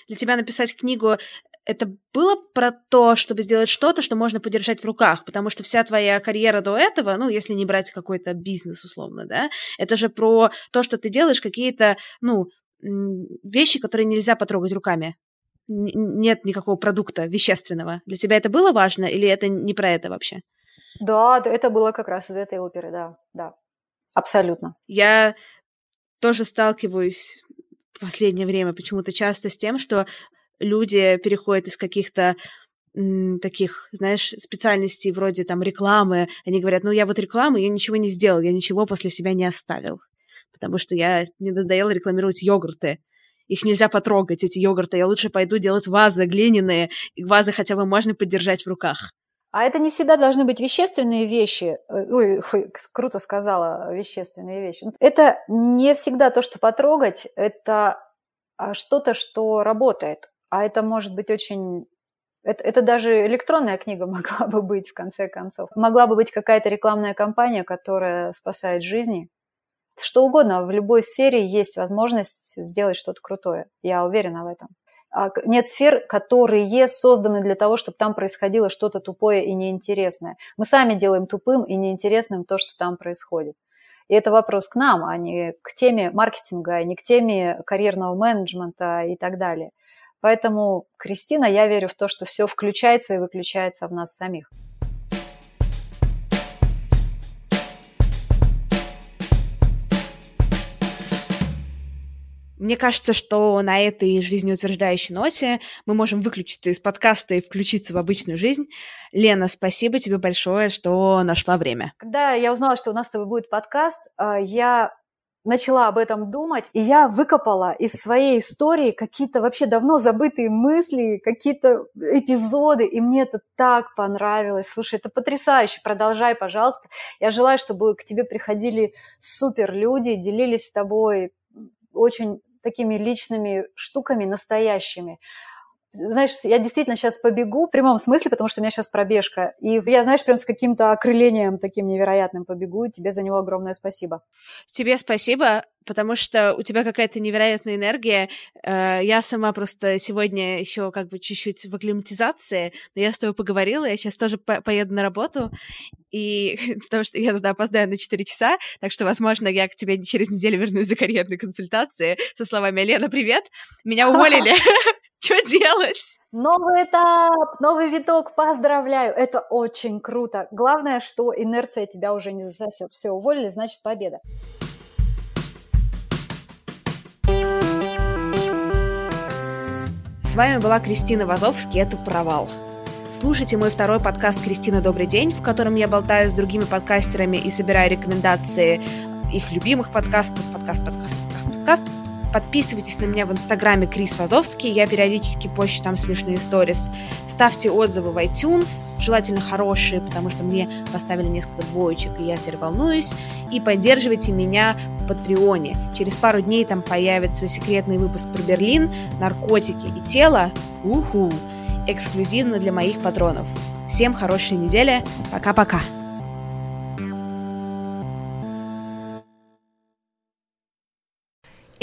Speaker 2: Для тебя написать книгу это было про то, чтобы сделать что-то, что можно подержать в руках, потому что вся твоя карьера до этого, ну, если не брать какой-то бизнес условно, да, это же про то, что ты делаешь какие-то, ну, вещи, которые нельзя потрогать руками. Нет никакого продукта вещественного. Для тебя это было важно или это не про это вообще?
Speaker 1: Да, это было как раз из этой оперы, да, да, абсолютно.
Speaker 2: Я тоже сталкиваюсь в последнее время почему-то часто с тем, что люди переходят из каких-то таких, знаешь, специальностей вроде там рекламы, они говорят, ну я вот рекламы, я ничего не сделал, я ничего после себя не оставил, потому что я не надоело рекламировать йогурты. Их нельзя потрогать, эти йогурты. Я лучше пойду делать вазы глиняные, и вазы хотя бы можно подержать в руках.
Speaker 1: А это не всегда должны быть вещественные вещи. Э, ой, круто сказала, вещественные вещи. Это не всегда то, что потрогать, это а, что-то, что работает а это может быть очень это, это даже электронная книга могла бы быть, в конце концов. Могла бы быть какая-то рекламная кампания, которая спасает жизни. Что угодно, в любой сфере есть возможность сделать что-то крутое. Я уверена в этом. А нет сфер, которые созданы для того, чтобы там происходило что-то тупое и неинтересное. Мы сами делаем тупым и неинтересным то, что там происходит. И это вопрос к нам, а не к теме маркетинга, не к теме карьерного менеджмента и так далее. Поэтому, Кристина, я верю в то, что все включается и выключается в нас самих.
Speaker 2: Мне кажется, что на этой жизнеутверждающей ноте мы можем выключиться из подкаста и включиться в обычную жизнь. Лена, спасибо тебе большое, что нашла время.
Speaker 1: Когда я узнала, что у нас с тобой будет подкаст, а, я начала об этом думать, и я выкопала из своей истории какие-то вообще давно забытые мысли, какие-то эпизоды, и мне это так понравилось. Слушай, это потрясающе, продолжай, пожалуйста. Я желаю, чтобы к тебе приходили супер люди, делились с тобой очень такими личными штуками настоящими знаешь, я действительно сейчас побегу, в прямом смысле, потому что у меня сейчас пробежка. И я, знаешь, прям с каким-то окрылением таким невероятным побегу. Тебе за него огромное спасибо.
Speaker 2: Тебе спасибо, потому что у тебя какая-то невероятная энергия. Э, я сама просто сегодня еще как бы чуть-чуть в акклиматизации, но я с тобой поговорила, я сейчас тоже по поеду на работу, и потому что я туда опоздаю на 4 часа, так что, возможно, я к тебе через неделю вернусь за карьерной консультацией со словами «Лена, привет, меня уволили». Что делать?
Speaker 1: Новый этап, новый виток, поздравляю. Это очень круто. Главное, что инерция тебя уже не засосет. Все, уволили, значит победа.
Speaker 2: С вами была Кристина Вазовский, это «Провал». Слушайте мой второй подкаст «Кристина, добрый день», в котором я болтаю с другими подкастерами и собираю рекомендации их любимых подкастов, подкаст, подкаст, подкаст, подкаст, Подписывайтесь на меня в инстаграме Крис Вазовский. Я периодически пощу там смешные сторис. Ставьте отзывы в iTunes, желательно хорошие, потому что мне поставили несколько двоечек, и я теперь волнуюсь. И поддерживайте меня в Патреоне. Через пару дней там появится секретный выпуск про Берлин, наркотики и тело. Уху! Эксклюзивно для моих патронов. Всем хорошей недели. Пока-пока.